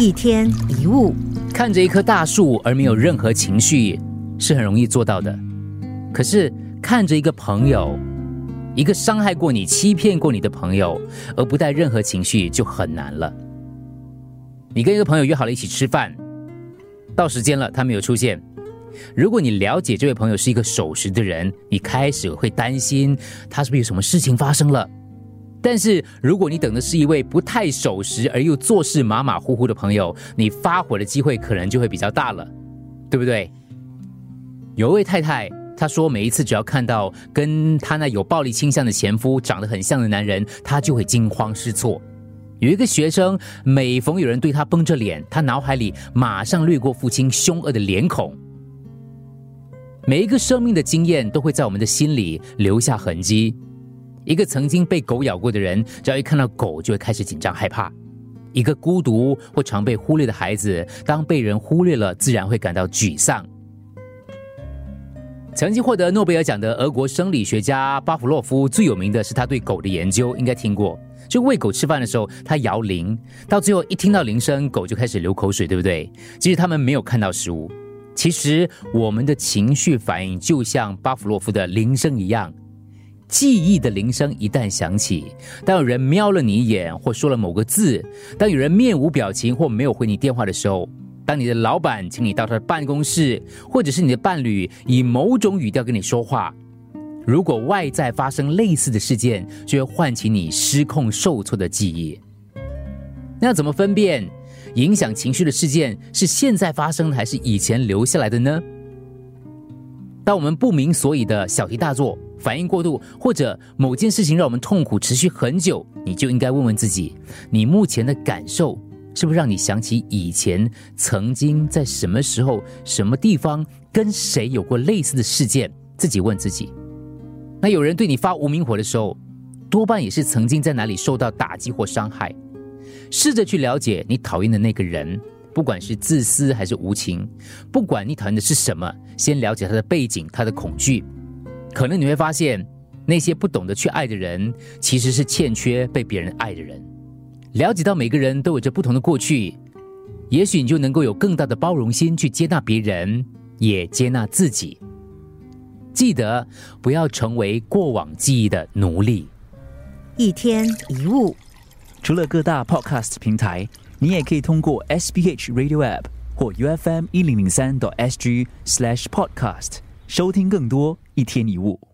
一天一物，看着一棵大树而没有任何情绪是很容易做到的，可是看着一个朋友，一个伤害过你、欺骗过你的朋友而不带任何情绪就很难了。你跟一个朋友约好了一起吃饭，到时间了他没有出现。如果你了解这位朋友是一个守时的人，你开始会担心他是不是有什么事情发生了。但是如果你等的是一位不太守时而又做事马马虎虎的朋友，你发火的机会可能就会比较大了，对不对？有一位太太她说，每一次只要看到跟她那有暴力倾向的前夫长得很像的男人，她就会惊慌失措。有一个学生，每逢有人对他绷着脸，他脑海里马上掠过父亲凶恶的脸孔。每一个生命的经验都会在我们的心里留下痕迹。一个曾经被狗咬过的人，只要一看到狗就会开始紧张害怕；一个孤独或常被忽略的孩子，当被人忽略了，自然会感到沮丧。曾经获得诺贝尔奖的俄国生理学家巴甫洛夫最有名的是他对狗的研究，应该听过。就喂狗吃饭的时候，他摇铃，到最后一听到铃声，狗就开始流口水，对不对？即使他们没有看到食物。其实我们的情绪反应就像巴甫洛夫的铃声一样。记忆的铃声一旦响起，当有人瞄了你一眼或说了某个字，当有人面无表情或没有回你电话的时候，当你的老板请你到他的办公室，或者是你的伴侣以某种语调跟你说话，如果外在发生类似的事件，就会唤起你失控受挫的记忆。那要怎么分辨影响情绪的事件是现在发生的还是以前留下来的呢？当我们不明所以的小题大做。反应过度，或者某件事情让我们痛苦持续很久，你就应该问问自己：你目前的感受是不是让你想起以前曾经在什么时候、什么地方跟谁有过类似的事件？自己问自己。那有人对你发无名火的时候，多半也是曾经在哪里受到打击或伤害。试着去了解你讨厌的那个人，不管是自私还是无情，不管你讨厌的是什么，先了解他的背景、他的恐惧。可能你会发现，那些不懂得去爱的人，其实是欠缺被别人爱的人。了解到每个人都有着不同的过去，也许你就能够有更大的包容心去接纳别人，也接纳自己。记得不要成为过往记忆的奴隶。一天一物，除了各大 Podcast 平台，你也可以通过 SBH Radio App 或 UFM 一零零三 SG Slash Podcast。收听更多一天一物。